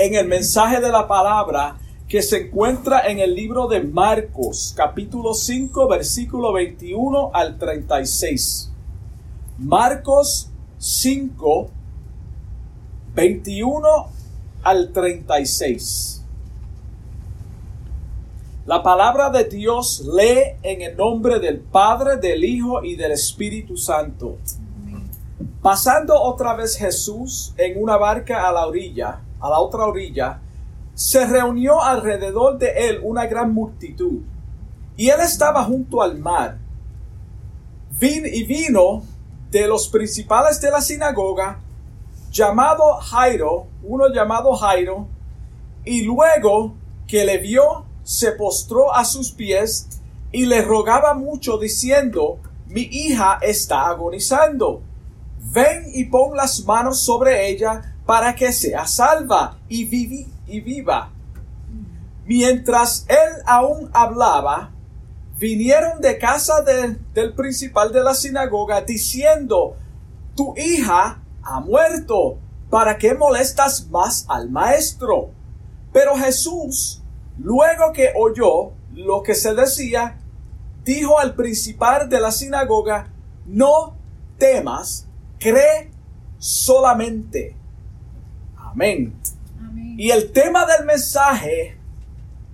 en el mensaje de la palabra que se encuentra en el libro de Marcos, capítulo 5, versículo 21 al 36. Marcos 5, 21 al 36. La palabra de Dios lee en el nombre del Padre, del Hijo y del Espíritu Santo. Pasando otra vez Jesús en una barca a la orilla, a la otra orilla, se reunió alrededor de él una gran multitud, y él estaba junto al mar. Vin y vino de los principales de la sinagoga, llamado Jairo, uno llamado Jairo, y luego que le vio, se postró a sus pies y le rogaba mucho diciendo, mi hija está agonizando. Ven y pon las manos sobre ella para que sea salva y, y viva. Mientras él aún hablaba, vinieron de casa del principal de la sinagoga diciendo, tu hija ha muerto, ¿para qué molestas más al maestro? Pero Jesús, luego que oyó lo que se decía, dijo al principal de la sinagoga, no temas, cree solamente. Amén. Y el tema del mensaje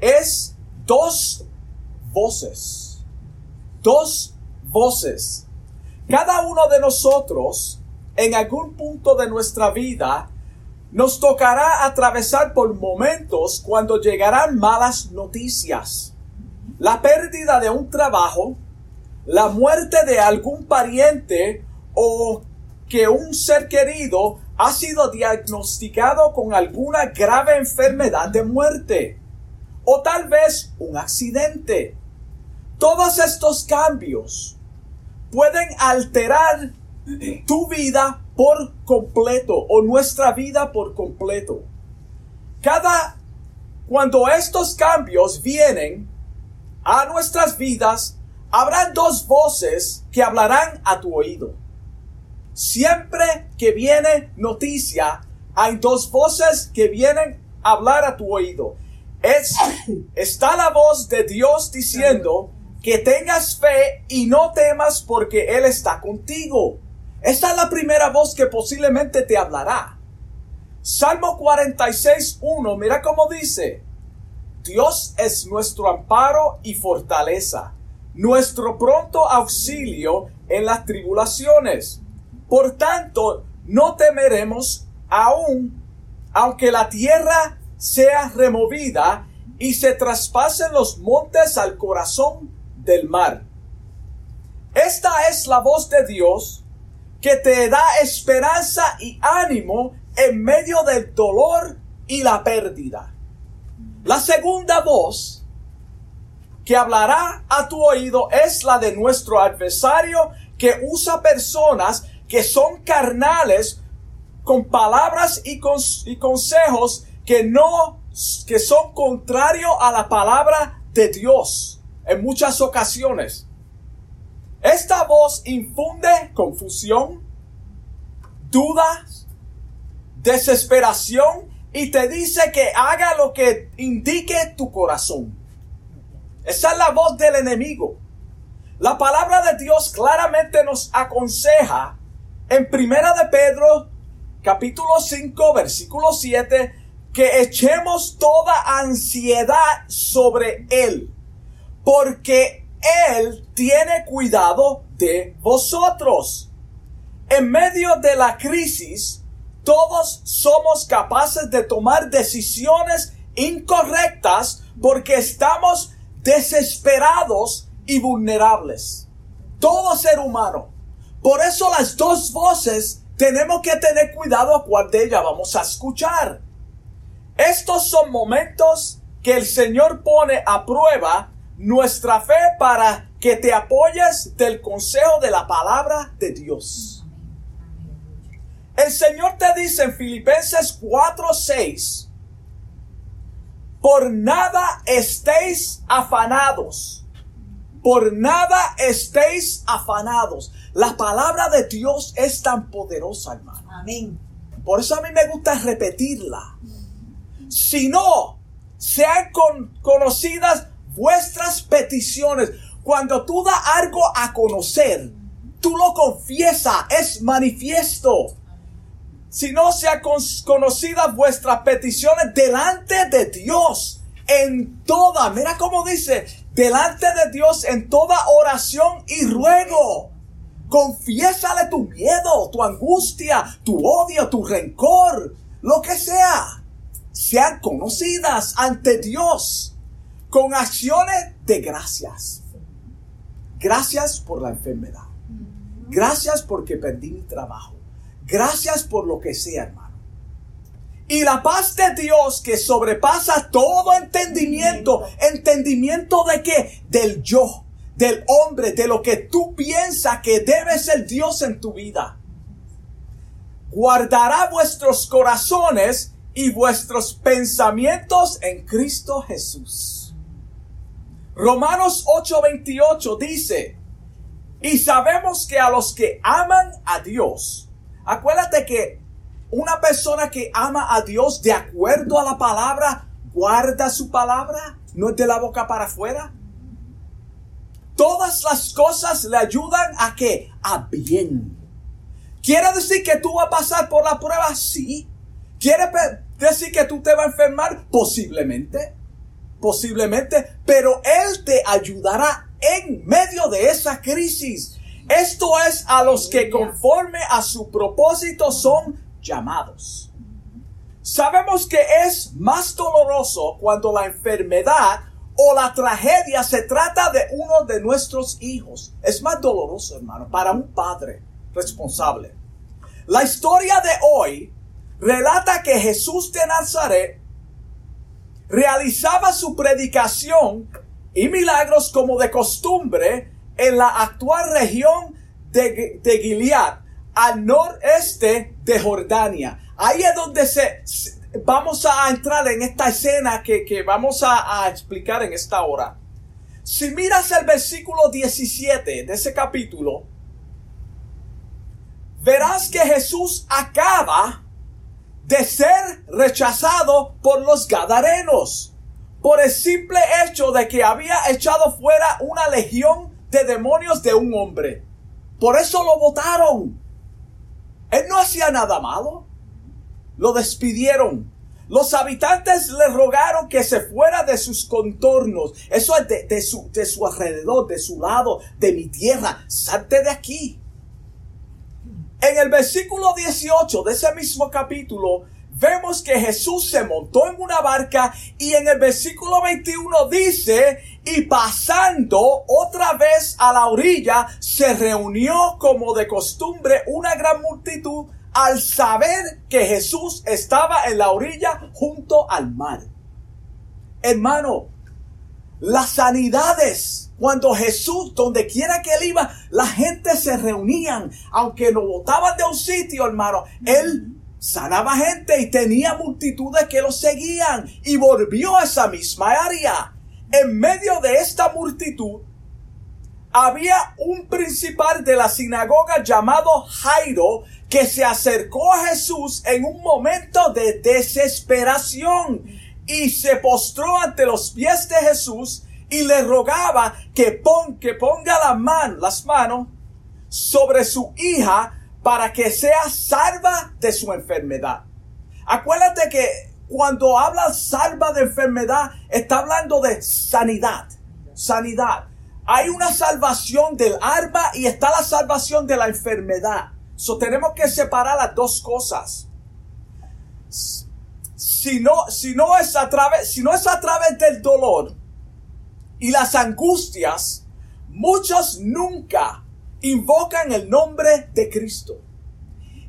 es dos voces. Dos voces. Cada uno de nosotros en algún punto de nuestra vida nos tocará atravesar por momentos cuando llegarán malas noticias. La pérdida de un trabajo, la muerte de algún pariente o que un ser querido ha sido diagnosticado con alguna grave enfermedad de muerte o tal vez un accidente. Todos estos cambios pueden alterar tu vida por completo o nuestra vida por completo. Cada cuando estos cambios vienen a nuestras vidas, habrá dos voces que hablarán a tu oído. Siempre que viene noticia, hay dos voces que vienen a hablar a tu oído. Es, está la voz de Dios diciendo que tengas fe y no temas porque Él está contigo. Esta es la primera voz que posiblemente te hablará. Salmo 46.1, mira cómo dice, Dios es nuestro amparo y fortaleza, nuestro pronto auxilio en las tribulaciones. Por tanto, no temeremos aún, aunque la tierra sea removida y se traspasen los montes al corazón del mar. Esta es la voz de Dios que te da esperanza y ánimo en medio del dolor y la pérdida. La segunda voz que hablará a tu oído es la de nuestro adversario que usa personas que son carnales con palabras y, y consejos que no, que son contrarios a la palabra de Dios en muchas ocasiones. Esta voz infunde confusión, dudas, desesperación y te dice que haga lo que indique tu corazón. Esa es la voz del enemigo. La palabra de Dios claramente nos aconseja en Primera de Pedro, capítulo 5, versículo 7, que echemos toda ansiedad sobre Él, porque él tiene cuidado de vosotros. En medio de la crisis, todos somos capaces de tomar decisiones incorrectas porque estamos desesperados y vulnerables. Todo ser humano. Por eso las dos voces tenemos que tener cuidado a cuál de ellas vamos a escuchar. Estos son momentos que el Señor pone a prueba nuestra fe para que te apoyes del consejo de la palabra de Dios. El Señor te dice en Filipenses 4:6, por nada estéis afanados, por nada estéis afanados. La palabra de Dios es tan poderosa, hermano. Amén. Por eso a mí me gusta repetirla. sino sean conocidas vuestras peticiones. Cuando tú das algo a conocer, tú lo confiesas, es manifiesto. Si no sean conocidas vuestras peticiones delante de Dios en toda, mira cómo dice, delante de Dios en toda oración y ruego. Confiésale tu miedo, tu angustia, tu odio, tu rencor, lo que sea. Sean conocidas ante Dios con acciones de gracias. Gracias por la enfermedad. Gracias porque perdí mi trabajo. Gracias por lo que sea, hermano. Y la paz de Dios que sobrepasa todo entendimiento, entendimiento de qué? Del yo, del hombre, de lo que tú piensas que debe ser Dios en tu vida. Guardará vuestros corazones y vuestros pensamientos en Cristo Jesús. Romanos 8:28 dice, y sabemos que a los que aman a Dios, acuérdate que una persona que ama a Dios de acuerdo a la palabra, guarda su palabra, no es de la boca para afuera. Todas las cosas le ayudan a que a bien. ¿Quiere decir que tú vas a pasar por la prueba? Sí. ¿Quiere decir que tú te vas a enfermar? Posiblemente. Posiblemente. Pero Él te ayudará en medio de esa crisis. Esto es a los que conforme a su propósito son llamados. Sabemos que es más doloroso cuando la enfermedad o la tragedia se trata de uno de nuestros hijos. Es más doloroso, hermano, para un padre responsable. La historia de hoy relata que Jesús de Nazaret realizaba su predicación y milagros como de costumbre en la actual región de, de Gilead, al noreste de Jordania. Ahí es donde se, vamos a entrar en esta escena que, vamos a, a, explicar en esta hora. Si miras el versículo 17 de ese capítulo, verás que Jesús acaba de ser rechazado por los gadarenos por el simple hecho de que había echado fuera una legión de demonios de un hombre. Por eso lo votaron. Él no hacía nada malo. Lo despidieron. Los habitantes le rogaron que se fuera de sus contornos. Eso es de, su, de su alrededor, de su lado, de mi tierra. Salte de aquí. En el versículo 18 de ese mismo capítulo, vemos que Jesús se montó en una barca y en el versículo 21 dice, y pasando otra vez a la orilla, se reunió como de costumbre una gran multitud al saber que Jesús estaba en la orilla junto al mar. Hermano, las sanidades, cuando Jesús, donde quiera que él iba, la gente se reunían, aunque lo botaban de un sitio, hermano, él sanaba gente y tenía multitudes que lo seguían y volvió a esa misma área. En medio de esta multitud había un principal de la sinagoga llamado Jairo que se acercó a Jesús en un momento de desesperación y se postró ante los pies de Jesús y le rogaba que, pon, que ponga las manos sobre su hija para que sea salva de su enfermedad. Acuérdate que cuando habla salva de enfermedad, está hablando de sanidad. Sanidad. Hay una salvación del alma y está la salvación de la enfermedad. So tenemos que separar las dos cosas. Si no, si no es a través, si no es a través del dolor y las angustias, muchos nunca invocan el nombre de Cristo.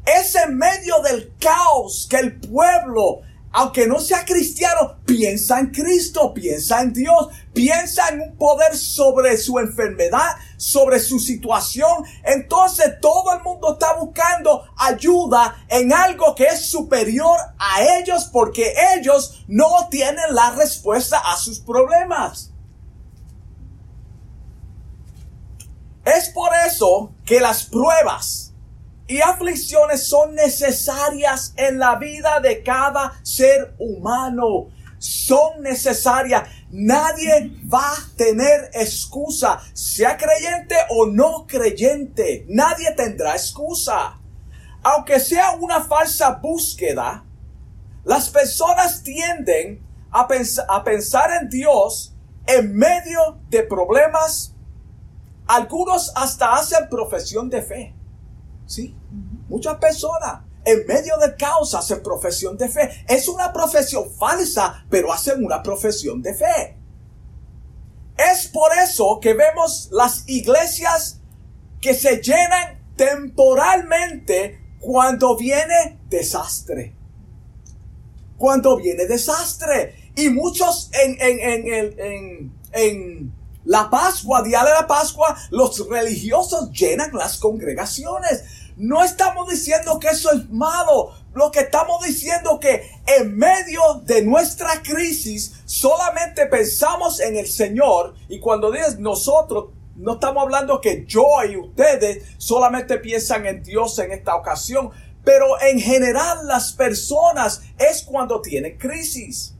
Es en medio del caos que el pueblo, aunque no sea cristiano, piensa en Cristo, piensa en Dios, piensa en un poder sobre su enfermedad, sobre su situación. Entonces todo el mundo está buscando ayuda en algo que es superior a ellos porque ellos no tienen la respuesta a sus problemas. Es por eso que las pruebas y aflicciones son necesarias en la vida de cada ser humano. Son necesarias. Nadie va a tener excusa, sea creyente o no creyente. Nadie tendrá excusa. Aunque sea una falsa búsqueda, las personas tienden a, pensar en Dios en medio de problemas. Algunos hasta hacen profesión de fe. Sí, muchas personas en medio de caos hacen profesión de fe. Es una profesión falsa, pero hacen una profesión de fe. Es por eso que vemos las iglesias que se llenan temporalmente cuando viene desastre. Cuando viene desastre. Y muchos en, en, en, en, la Pascua, día de la Pascua, los religiosos llenan las congregaciones. No estamos diciendo que eso es malo. Lo que estamos diciendo que en medio de nuestra crisis solamente pensamos en el Señor y cuando dices nosotros no estamos hablando que yo y ustedes solamente piensan en Dios en esta ocasión, pero en general las personas es cuando tienen crisis.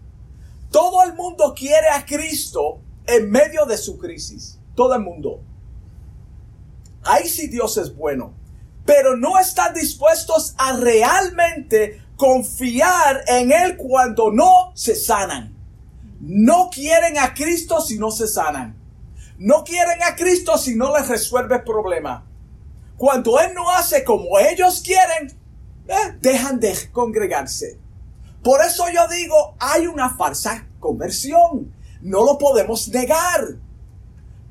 Todo el mundo quiere a Cristo en medio de su crisis. Todo el mundo. Ahí sí Dios es bueno pero no están dispuestos a realmente confiar en Él cuando no se sanan. No quieren a Cristo si no se sanan. No quieren a Cristo si no les resuelve el problema. Cuando Él no hace como ellos quieren, eh, dejan de congregarse. Por eso yo digo, hay una falsa conversión. No lo podemos negar.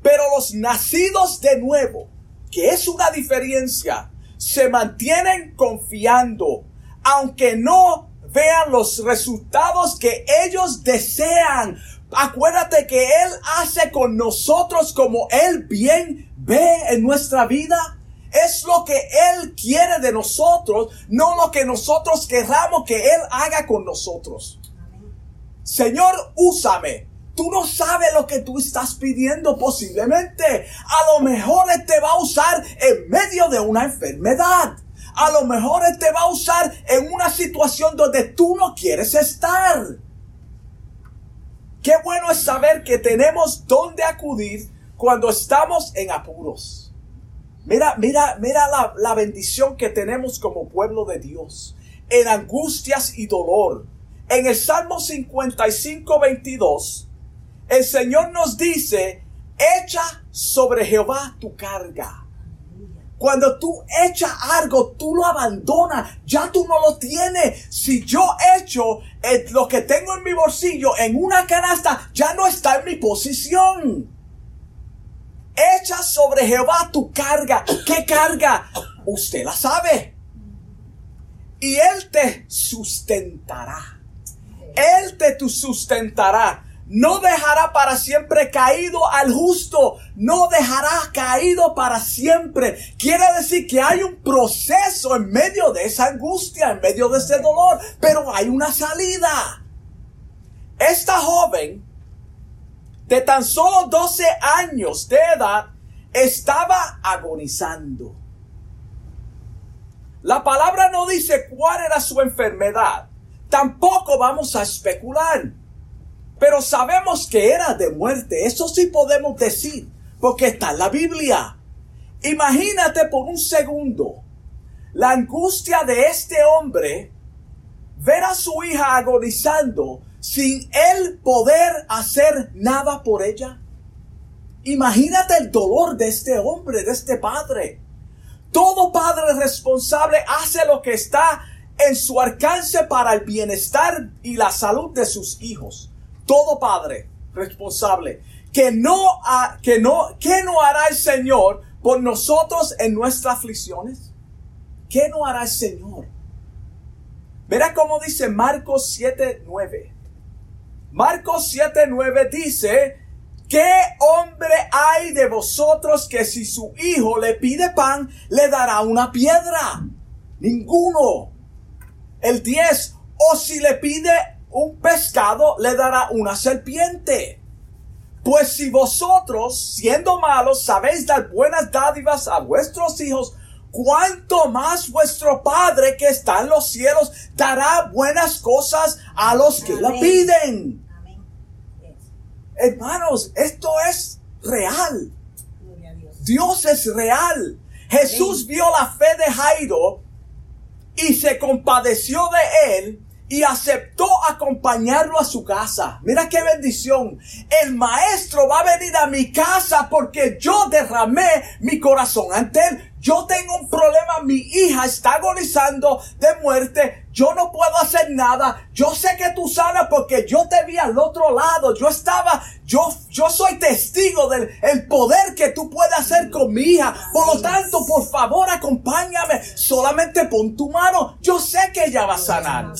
Pero los nacidos de nuevo, que es una diferencia, se mantienen confiando, aunque no vean los resultados que ellos desean. Acuérdate que Él hace con nosotros como Él bien ve en nuestra vida. Es lo que Él quiere de nosotros, no lo que nosotros querramos que Él haga con nosotros. Señor, úsame. Tú no sabes lo que tú estás pidiendo posiblemente. A lo mejor Él te va a usar en medio de una enfermedad. A lo mejor Él te va a usar en una situación donde tú no quieres estar. Qué bueno es saber que tenemos dónde acudir cuando estamos en apuros. Mira, mira, mira la, la bendición que tenemos como pueblo de Dios. En angustias y dolor. En el Salmo 55, 22 el Señor nos dice, echa sobre Jehová tu carga. Cuando tú echas algo, tú lo abandonas, ya tú no lo tienes. Si yo echo eh, lo que tengo en mi bolsillo en una canasta, ya no está en mi posición. Echa sobre Jehová tu carga. ¿Qué carga? Usted la sabe. Y Él te sustentará. Él te sustentará. No dejará para siempre caído al justo. No dejará caído para siempre. Quiere decir que hay un proceso en medio de esa angustia, en medio de ese dolor. Pero hay una salida. Esta joven de tan solo 12 años de edad estaba agonizando. La palabra no dice cuál era su enfermedad. Tampoco vamos a especular. Pero sabemos que era de muerte. Eso sí podemos decir. Porque está en la Biblia. Imagínate por un segundo la angustia de este hombre ver a su hija agonizando sin él poder hacer nada por ella. Imagínate el dolor de este hombre, de este padre. Todo padre responsable hace lo que está en su alcance para el bienestar y la salud de sus hijos todo padre responsable, que no, que no, ¿qué no hará el Señor por nosotros en nuestras aflicciones? ¿Qué no hará el Señor? Verá cómo dice Marcos 7:9. Marcos 7:9 dice, ¿qué hombre hay de vosotros que si su hijo le pide pan, le dará una piedra? Ninguno. El 10, o si le pide un pescado le dará una serpiente. Pues si vosotros, siendo malos, sabéis dar buenas dádivas a vuestros hijos, cuánto más vuestro Padre que está en los cielos dará buenas cosas a los que lo piden. Hermanos, esto es real. Dios es real. Jesús vio la fe de Jairo y se compadeció de él y aceptó acompañarlo a su casa. Mira qué bendición. El maestro va a venir a mi casa porque yo derramé mi corazón ante él. Yo tengo un problema, mi hija está agonizando de muerte, yo no puedo hacer nada, yo sé que tú sanas porque yo te vi al otro lado, yo estaba, yo, yo soy testigo del el poder que tú puedes hacer con mi hija, por lo tanto, por favor, acompáñame, solamente pon tu mano, yo sé que ella va a sanar.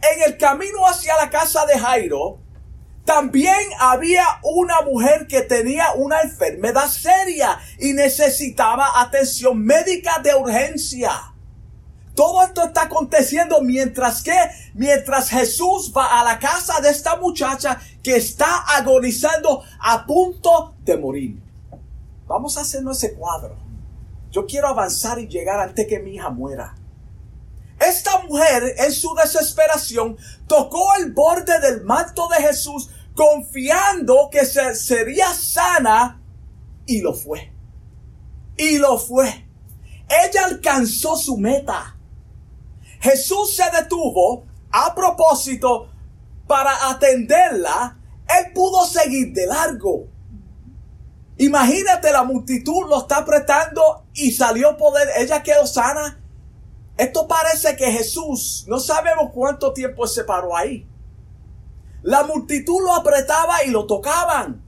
En el camino hacia la casa de Jairo, también había una mujer que tenía una enfermedad seria y necesitaba atención médica de urgencia. Todo esto está aconteciendo mientras que, mientras Jesús va a la casa de esta muchacha que está agonizando a punto de morir. Vamos a hacernos ese cuadro. Yo quiero avanzar y llegar antes que mi hija muera. Esta mujer en su desesperación tocó el borde del manto de Jesús confiando que se, sería sana y lo fue. Y lo fue. Ella alcanzó su meta. Jesús se detuvo a propósito para atenderla. Él pudo seguir de largo. Imagínate la multitud lo está apretando y salió poder. Ella quedó sana. Esto parece que Jesús, no sabemos cuánto tiempo se paró ahí. La multitud lo apretaba y lo tocaban.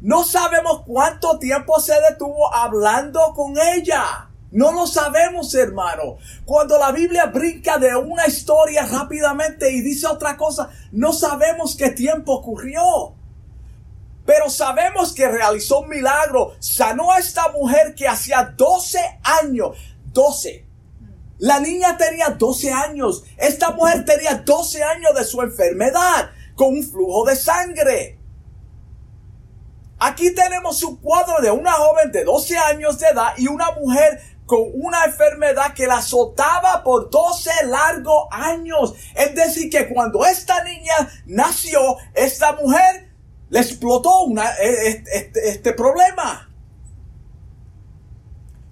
No sabemos cuánto tiempo se detuvo hablando con ella. No lo sabemos, hermano. Cuando la Biblia brinca de una historia rápidamente y dice otra cosa, no sabemos qué tiempo ocurrió. Pero sabemos que realizó un milagro. Sanó a esta mujer que hacía 12 años. 12. La niña tenía 12 años. Esta mujer tenía 12 años de su enfermedad con un flujo de sangre. Aquí tenemos un cuadro de una joven de 12 años de edad y una mujer con una enfermedad que la azotaba por 12 largos años. Es decir, que cuando esta niña nació, esta mujer le explotó e, e, este, este problema.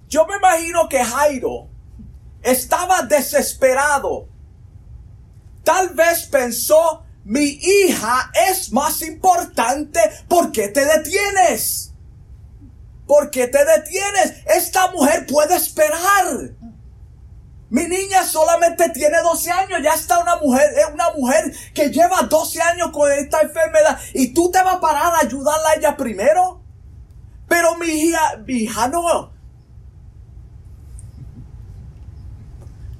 Yo me imagino que Jairo estaba desesperado. Tal vez pensó mi hija es más importante. ¿Por qué te detienes? ¿Por qué te detienes? Esta mujer puede esperar. Mi niña solamente tiene 12 años, ya está una mujer, es una mujer que lleva 12 años con esta enfermedad y tú te vas a parar a ayudarla a ella primero. Pero mi hija, mi hija no.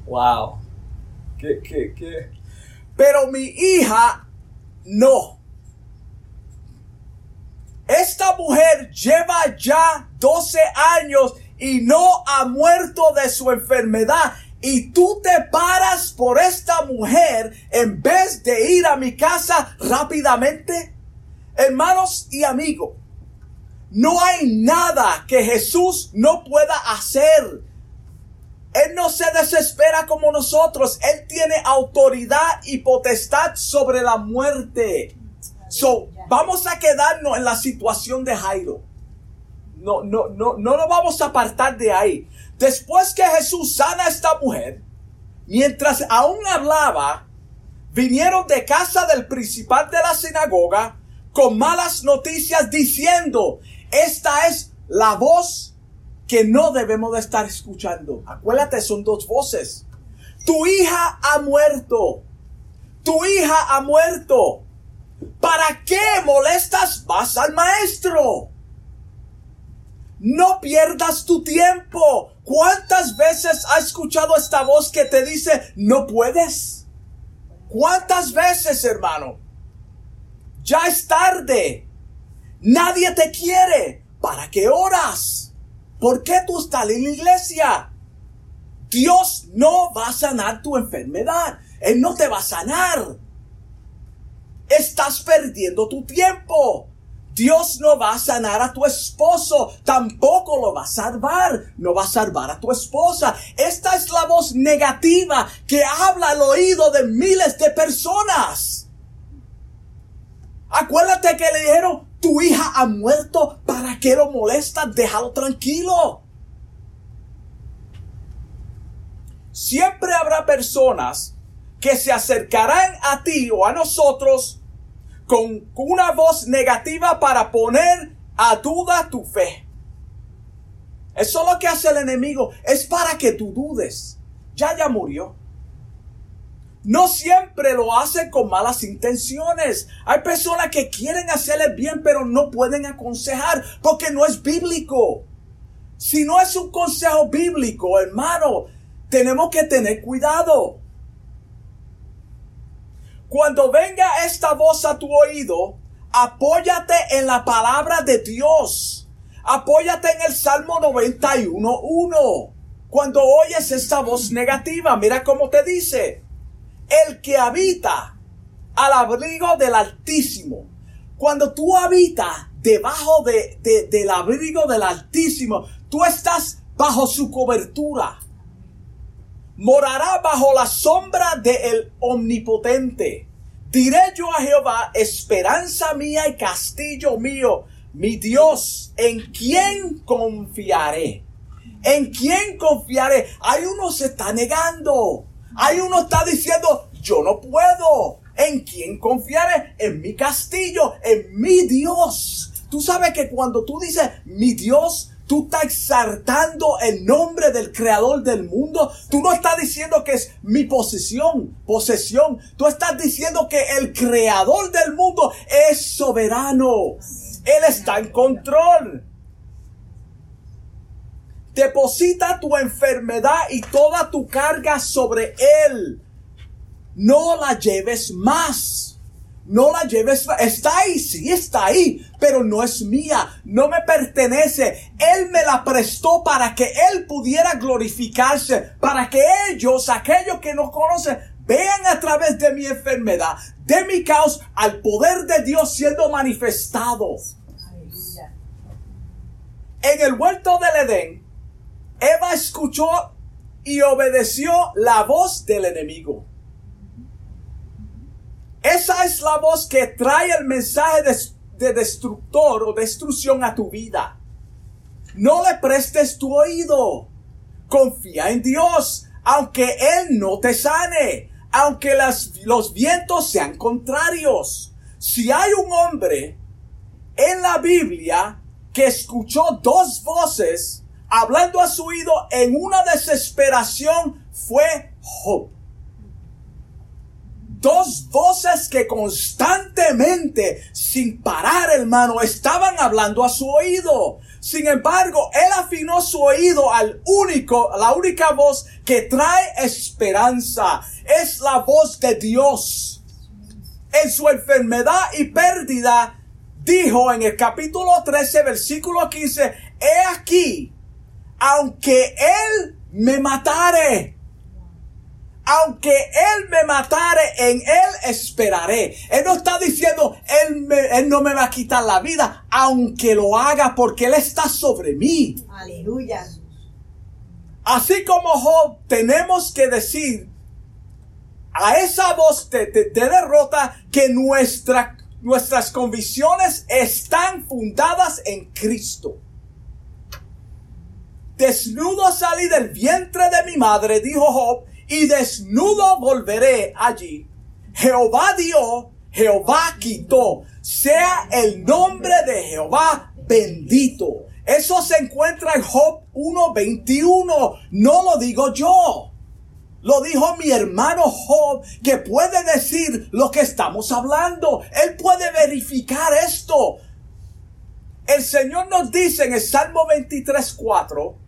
Wow. ¿Qué, qué, qué? Pero mi hija no. Esta mujer lleva ya 12 años y no ha muerto de su enfermedad. Y tú te paras por esta mujer en vez de ir a mi casa rápidamente. Hermanos y amigos, no hay nada que Jesús no pueda hacer él no se desespera como nosotros. Él tiene autoridad y potestad sobre la muerte. So, vamos a quedarnos en la situación de Jairo. No, no, no, no nos vamos a apartar de ahí. Después que Jesús sana a esta mujer, mientras aún hablaba, vinieron de casa del principal de la sinagoga con malas noticias diciendo, esta es la voz que no debemos de estar escuchando. Acuérdate, son dos voces. Tu hija ha muerto. Tu hija ha muerto. ¿Para qué molestas más al maestro? No pierdas tu tiempo. ¿Cuántas veces has escuchado esta voz que te dice, no puedes? ¿Cuántas veces, hermano? Ya es tarde. Nadie te quiere. ¿Para qué oras? ¿Por qué tú estás en la iglesia? Dios no va a sanar tu enfermedad. Él no te va a sanar. Estás perdiendo tu tiempo. Dios no va a sanar a tu esposo, tampoco lo va a salvar, no va a salvar a tu esposa. Esta es la voz negativa que habla al oído de miles de personas. Acuérdate que le dijeron, tu hija ha muerto, ¿para qué lo molestas? Déjalo tranquilo. Siempre habrá personas que se acercarán a ti o a nosotros con una voz negativa para poner a duda tu fe. Eso es lo que hace el enemigo. Es para que tú dudes. Ya ya murió. No siempre lo hace con malas intenciones. Hay personas que quieren hacerle bien pero no pueden aconsejar porque no es bíblico. Si no es un consejo bíblico, hermano, tenemos que tener cuidado. Cuando venga esta voz a tu oído, apóyate en la palabra de Dios. Apóyate en el Salmo 91.1. Cuando oyes esta voz negativa, mira cómo te dice. El que habita al abrigo del Altísimo. Cuando tú habitas debajo de, del abrigo del Altísimo, tú estás bajo su cobertura morará bajo la sombra del Omnipotente. Diré yo a Jehová, esperanza mía y castillo mío, mi Dios, ¿en quién confiaré? ¿En quién confiaré? Hay uno se está negando. Hay uno está diciendo, yo no puedo. ¿En quién confiaré? En mi castillo, en mi Dios. Tú sabes que cuando tú dices mi Dios, Tú estás exaltando el nombre del creador del mundo. Tú no estás diciendo que es mi posesión, posesión. Tú estás diciendo que el creador del mundo es soberano. Él está en control. Deposita tu enfermedad y toda tu carga sobre Él. No la lleves más. No la lleves, está ahí, sí está ahí, pero no es mía, no me pertenece. Él me la prestó para que Él pudiera glorificarse, para que ellos, aquellos que no conocen, vean a través de mi enfermedad, de mi caos, al poder de Dios siendo manifestado. En el huerto del Edén, Eva escuchó y obedeció la voz del enemigo. Esa es la voz que trae el mensaje de, destructor o destrucción a tu vida. No le prestes tu oído. Confía en Dios, aunque Él no te sane, aunque los vientos sean contrarios. Si hay un hombre en la Biblia que escuchó dos voces hablando a su oído en una desesperación, fue Job dos voces que constantemente, sin parar, hermano, estaban hablando a su oído. Sin embargo, él afinó su oído al único, la única voz que trae esperanza. Es la voz de Dios. En su enfermedad y pérdida, dijo en el capítulo 13, versículo 15, he aquí, aunque él me matare, aunque Él me matare, en Él esperaré. Él no está diciendo, Él, él no me va a quitar la vida, aunque lo haga, porque Él está sobre mí. Aleluya. Así como Job, tenemos que decir a esa voz de, derrota que nuestra, nuestras convicciones están fundadas en Cristo. Desnudo salí del vientre de mi madre, dijo Job, y desnudo volveré allí. Jehová dio, Jehová quitó. Sea el nombre de Jehová bendito. Eso se encuentra en Job 1.21. No lo digo yo. Lo dijo mi hermano Job, que puede decir lo que estamos hablando. Él puede verificar esto. El Señor nos dice en el Salmo 23.4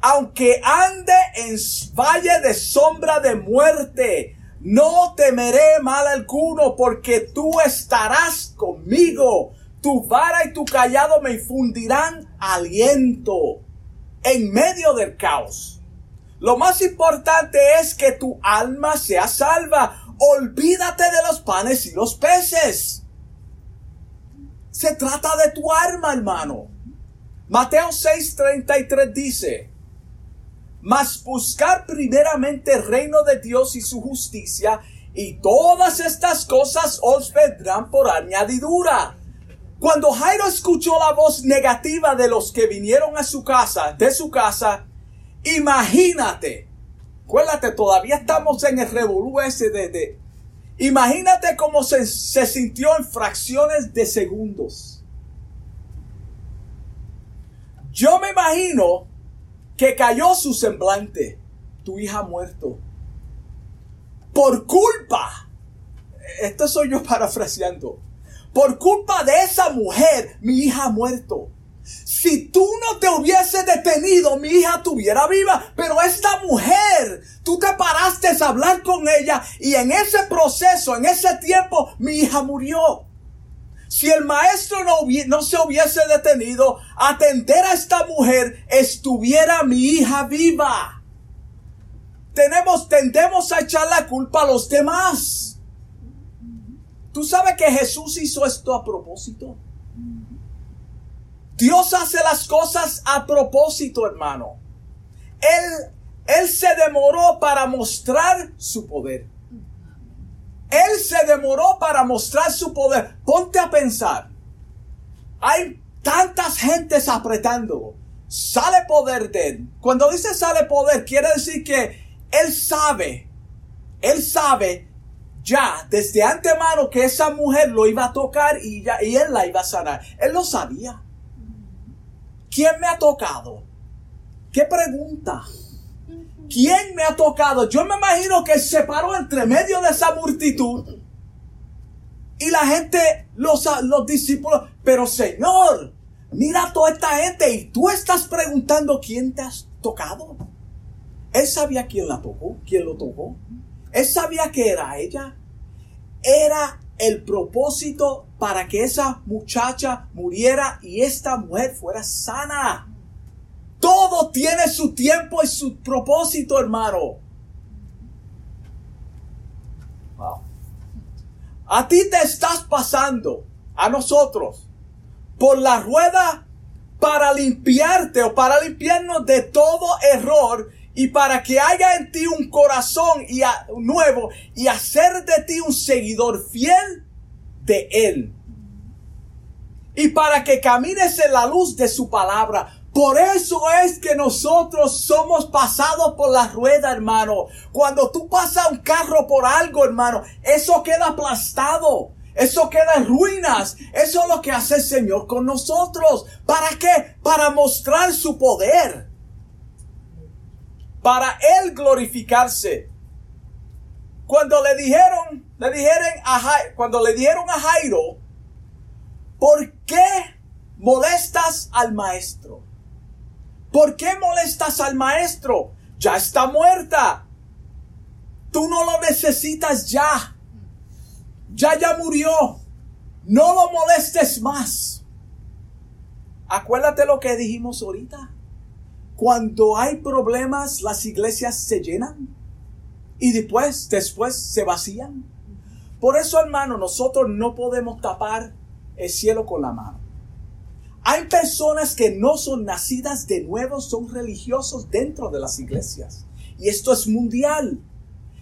aunque ande en valle de sombra de muerte, no temeré mal alguno, porque tú estarás conmigo. Tu vara y tu callado me infundirán aliento en medio del caos. Lo más importante es que tu alma sea salva. Olvídate de los panes y los peces. Se trata de tu alma, hermano. Mateo 6:33 dice, mas buscar primeramente el reino de Dios y su justicia, y todas estas cosas os vendrán por añadidura. Cuando Jairo escuchó la voz negativa de los que vinieron a su casa, de su casa, imagínate, acuérdate, todavía estamos en el revolú ese de, imagínate cómo se, se sintió en fracciones de segundos. Yo me imagino que cayó su semblante, tu hija muerto. Por culpa, esto soy yo parafraseando, por culpa de esa mujer, mi hija muerto. Si tú no te hubieses detenido, mi hija estuviera viva. Pero esta mujer, tú te paraste a hablar con ella y en ese proceso, en ese tiempo, mi hija murió. Si el maestro no, no se hubiese detenido a atender a esta mujer, estuviera mi hija viva. Tenemos, tendemos a echar la culpa a los demás. ¿Tú sabes que Jesús hizo esto a propósito? Dios hace las cosas a propósito, hermano. Él, él se demoró para mostrar su poder. Él se demoró para mostrar su poder. Ponte a pensar. Hay tantas gentes apretando. Sale poder de él. Cuando dice sale poder, quiere decir que él sabe. Él sabe ya desde antemano que esa mujer lo iba a tocar y, ya, y él la iba a sanar. Él lo sabía. ¿Quién me ha tocado? ¿Qué pregunta? ¿Quién me ha tocado? Yo me imagino que se paró entre medio de esa multitud. Y la gente, los, los discípulos, pero Señor, mira toda esta gente y tú estás preguntando quién te has tocado. Él sabía quién la tocó, quién lo tocó. Él sabía que era ella. Era el propósito para que esa muchacha muriera y esta mujer fuera sana. Todo tiene su tiempo y su propósito, hermano. A ti te estás pasando, a nosotros, por la rueda para limpiarte o para limpiarnos de todo error y para que haya en ti un corazón nuevo y hacer de ti un seguidor fiel de Él. Y para que camines en la luz de su palabra. Por eso es que nosotros somos pasados por la rueda, hermano. Cuando tú pasas un carro por algo, hermano, eso queda aplastado. Eso queda en ruinas. Eso es lo que hace el Señor con nosotros. ¿Para qué? Para mostrar su poder. Para Él glorificarse. Cuando le dijeron, le dijeron a Jairo, cuando le dieron a Jairo, ¿por qué molestas al maestro? ¿Por qué molestas al maestro? Ya está muerta. Tú no lo necesitas ya. Ya ya murió. No lo molestes más. Acuérdate lo que dijimos ahorita. Cuando hay problemas, las iglesias se llenan y después, después se vacían. Por eso, hermano, nosotros no podemos tapar el cielo con la mano. Hay personas que no son nacidas de nuevo, son religiosos dentro de las iglesias. Y esto es mundial.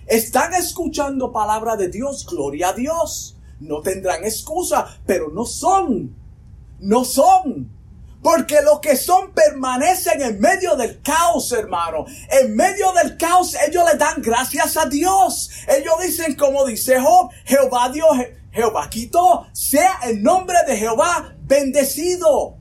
Están escuchando palabra de Dios, gloria a Dios. No tendrán excusa, pero no son. No son. Porque los que son permanecen en medio del caos, hermano. En medio del caos ellos le dan gracias a Dios. Ellos dicen como dice Job, Jehová Dios, Jehová quitó, sea el nombre de Jehová bendecido.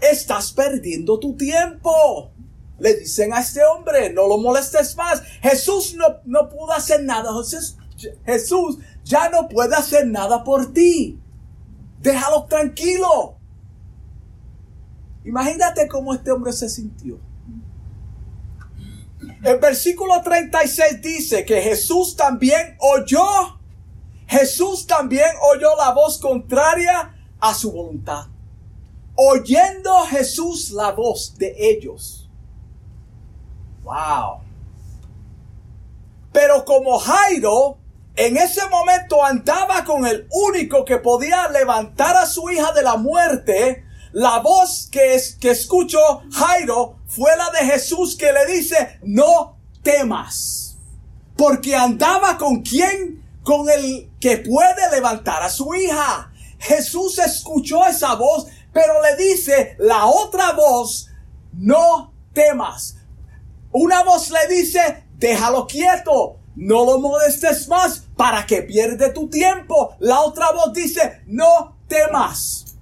Estás perdiendo tu tiempo. Le dicen a este hombre, no lo molestes más. Jesús no, no pudo hacer nada. Jesús, Jesús ya no puede hacer nada por ti. Déjalo tranquilo. Imagínate cómo este hombre se sintió. El versículo 36 dice que Jesús también oyó Jesús también oyó la voz contraria a su voluntad. Oyendo Jesús la voz de ellos. Wow. Pero como Jairo en ese momento andaba con el único que podía levantar a su hija de la muerte, la voz que, que escuchó Jairo fue la de Jesús que le dice, no temas, porque andaba con quien, con el que puede levantar a su hija. Jesús escuchó esa voz, pero le dice la otra voz, no temas. Una voz le dice, déjalo quieto, no lo molestes más para que pierde tu tiempo. La otra voz dice, no temas.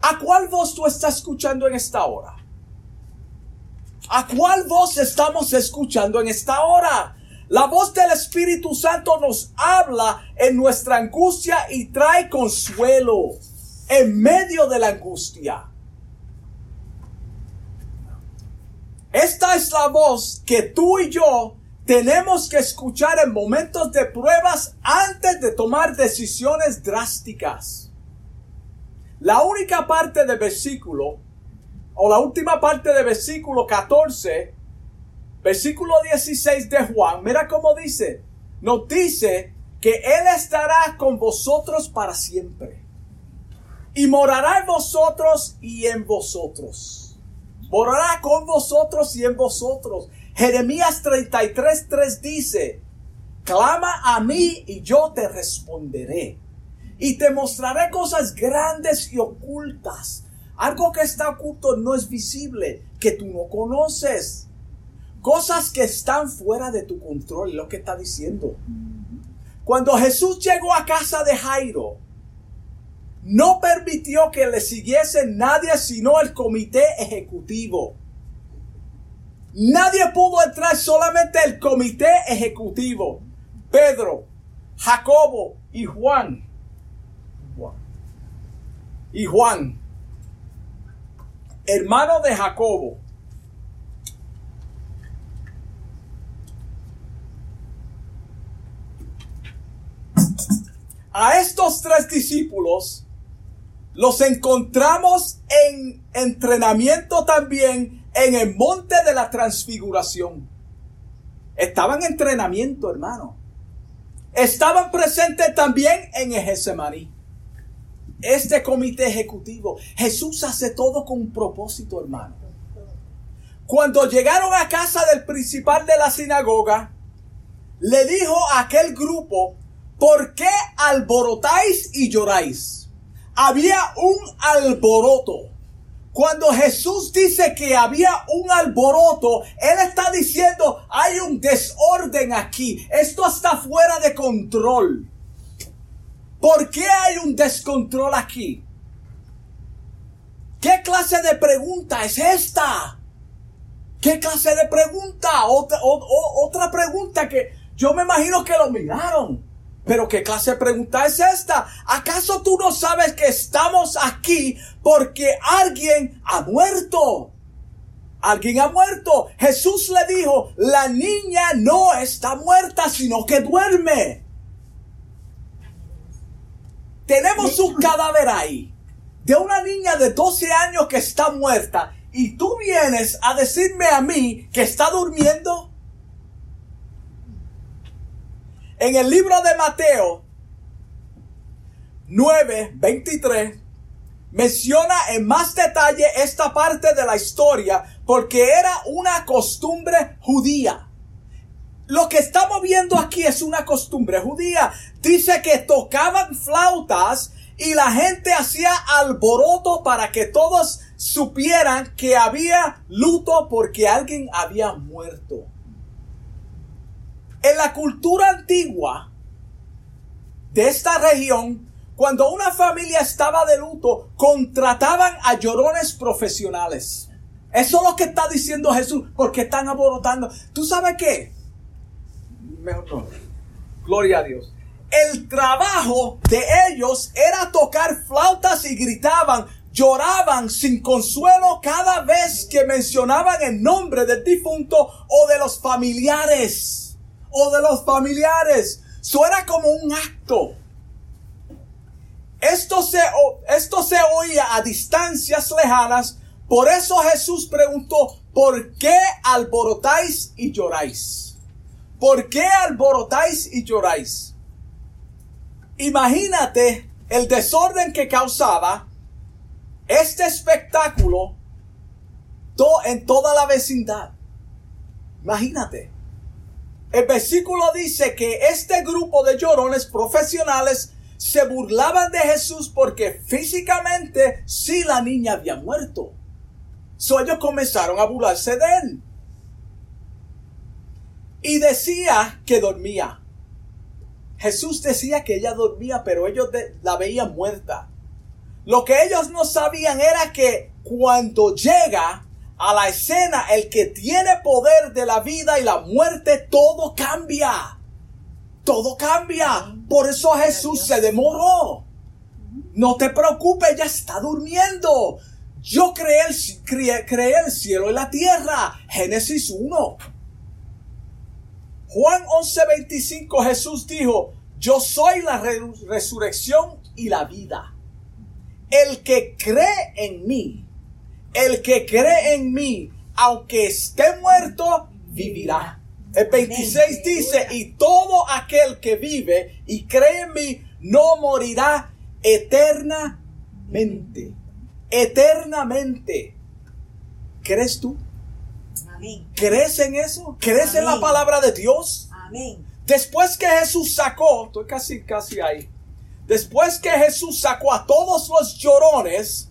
¿A cuál voz tú estás escuchando en esta hora? ¿A cuál voz estamos escuchando en esta hora? La voz del Espíritu Santo nos habla en nuestra angustia y trae consuelo en medio de la angustia. Esta es la voz que tú y yo tenemos que escuchar en momentos de pruebas antes de tomar decisiones drásticas. La única parte del versículo, o la última parte del versículo 14, versículo 16 de Juan, mira cómo dice, nos dice que Él estará con vosotros para siempre. Y morará en vosotros y en vosotros. Morará con vosotros y en vosotros. Jeremías 33, 3 dice, clama a mí y yo te responderé. Y te mostraré cosas grandes y ocultas. Algo que está oculto no es visible, que tú no conoces. Cosas que están fuera de tu control, lo que está diciendo. Cuando Jesús llegó a casa de Jairo, no permitió que le siguiese nadie sino el comité ejecutivo. Nadie pudo entrar, solamente el comité ejecutivo. Pedro, Jacobo y Juan. Y Juan, hermano de Jacobo. A estos tres discípulos los encontramos en entrenamiento también en el monte de la transfiguración. Estaban en entrenamiento, hermano. Estaban presentes también en Getsemaní. Este comité ejecutivo, Jesús hace todo con un propósito, hermano. Cuando llegaron a casa del principal de la sinagoga, le dijo a aquel grupo, ¿por qué alborotáis y lloráis? Había un alboroto. Cuando Jesús dice que había un alboroto, Él está diciendo, hay un desorden aquí. Esto está fuera de control. ¿Por qué hay un descontrol aquí? ¿Qué clase de pregunta es esta? ¿Qué clase de pregunta? Otra, otra pregunta que yo me imagino que lo miraron. Pero ¿qué clase de pregunta es esta? ¿Acaso tú no sabes que estamos aquí porque alguien ha muerto? Alguien ha muerto. Jesús le dijo, la niña no está muerta, sino que duerme. Tenemos un cadáver ahí de una niña de 12 años que está muerta y tú vienes a decirme a mí que está durmiendo. En el libro de Mateo 9, 23, menciona en más detalle esta parte de la historia porque era una costumbre judía. Lo que estamos viendo aquí es una costumbre judía. Dice que tocaban flautas y la gente hacía alboroto para que todos supieran que había luto porque alguien había muerto. En la cultura antigua de esta región, cuando una familia estaba de luto, contrataban a llorones profesionales. Eso es lo que está diciendo Jesús, porque están aborotando. ¿Tú sabes qué? Mejor. Gloria a Dios. El trabajo de ellos era tocar flautas y gritaban, lloraban sin consuelo cada vez que mencionaban el nombre del difunto o de los familiares o de los familiares. Suena como un acto. Esto se, esto se oía a distancias lejanas. Por eso Jesús preguntó, ¿por qué alborotáis y lloráis? ¿por qué alborotáis y lloráis? Imagínate el desorden que causaba este espectáculo en toda la vecindad. Imagínate. El versículo dice que este grupo de llorones profesionales se burlaban de Jesús porque físicamente sí la niña había muerto. So ellos comenzaron a burlarse de él. Y decía que dormía. Jesús decía que ella dormía, pero ellos la veían muerta. Lo que ellos no sabían era que cuando llega a la escena el que tiene poder de la vida y la muerte, todo cambia. Todo cambia. Por eso Jesús se demoró. No te preocupes, ya está durmiendo. Yo creé el, creé el cielo y la tierra. Génesis 1. Juan 11:25 Jesús dijo, yo soy la resurrección y la vida. El que cree en mí, el que cree en mí, aunque esté muerto, vivirá. El 26 dice, y todo aquel que vive y cree en mí, no morirá eternamente. Eternamente. ¿Crees tú? ¿Crees en eso? ¿Crees en la palabra de Dios? Amén. Después que Jesús sacó, estoy casi, casi ahí. Después que Jesús sacó a todos los llorones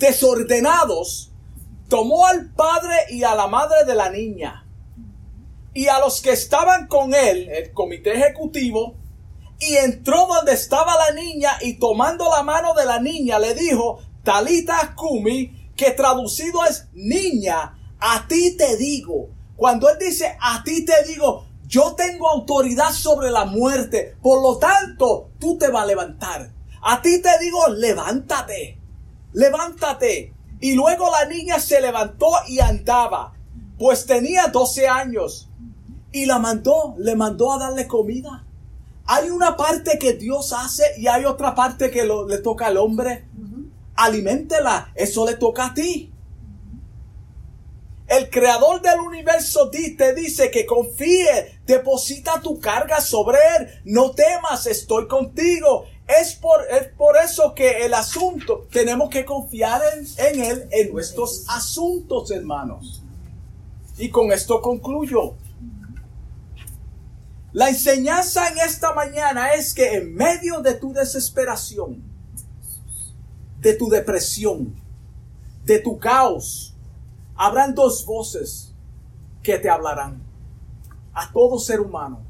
desordenados, tomó al padre y a la madre de la niña y a los que estaban con él, el comité ejecutivo, y entró donde estaba la niña y tomando la mano de la niña le dijo, Talita Kumi, que traducido es niña, a ti te digo. Cuando él dice a ti te digo, yo tengo autoridad sobre la muerte, por lo tanto, tú te vas a levantar. A ti te digo, levántate, levántate. Y luego la niña se levantó y andaba, pues tenía 12 años. Y la mandó, le mandó a darle comida. Hay una parte que Dios hace y hay otra parte que le toca al hombre. Aliméntela, eso le toca a ti. El creador del universo te dice que confíe, deposita tu carga sobre él, no temas, estoy contigo. Es por, es por eso que el asunto, tenemos que confiar en, en él, en nuestros asuntos, hermanos. Y con esto concluyo. La enseñanza en esta mañana es que en medio de tu desesperación, de tu depresión, de tu caos, Habrán dos voces que te hablarán. A todo ser humano,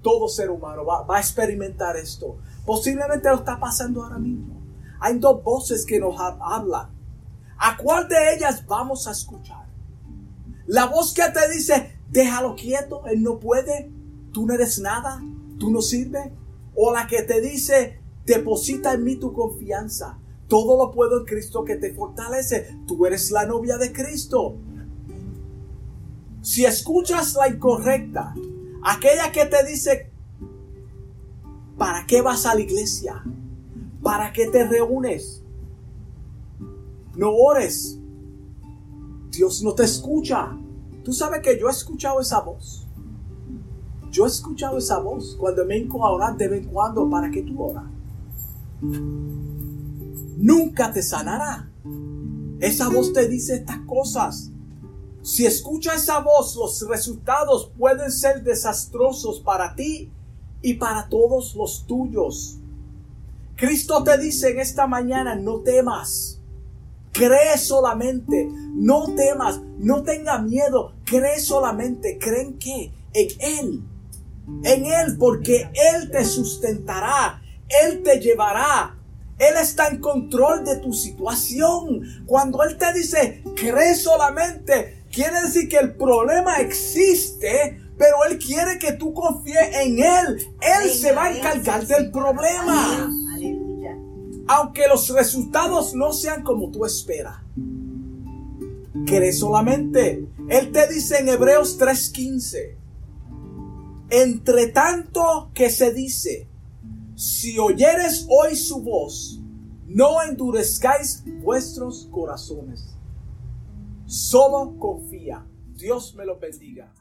todo ser humano va, a experimentar esto. Posiblemente lo está pasando ahora mismo. Hay dos voces que nos hablan. ¿A cuál de ellas vamos a escuchar? La voz que te dice, déjalo quieto, él no puede, tú no eres nada, tú no sirves. O la que te dice, deposita en mí tu confianza, todo lo puedo en Cristo que te fortalece. Tú eres la novia de Cristo. Si escuchas la incorrecta, aquella que te dice, ¿para qué vas a la iglesia? ¿Para qué te reúnes? No ores. Dios no te escucha. Tú sabes que yo he escuchado esa voz. Yo he escuchado esa voz cuando me vengo a orar de vez en cuando para que tú oras nunca te sanará. Esa voz te dice estas cosas. Si escucha esa voz, los resultados pueden ser desastrosos para ti y para todos los tuyos. Cristo te dice en esta mañana, no temas. Cree solamente, no temas, no tenga miedo, cree solamente, ¿creen qué? En Él, en Él, porque Él te sustentará, Él te llevará, él está en control de tu situación. Cuando Él te dice, cree solamente, quiere decir que el problema existe, pero Él quiere que tú confíes en Él. Él se va a encargar del problema. Aunque los resultados no sean como tú esperas. Cree solamente. Él te dice en Hebreos 3:15. Entre tanto que se dice, si oyeres hoy su voz, no endurezcáis vuestros corazones. Solo confía. Dios me lo bendiga.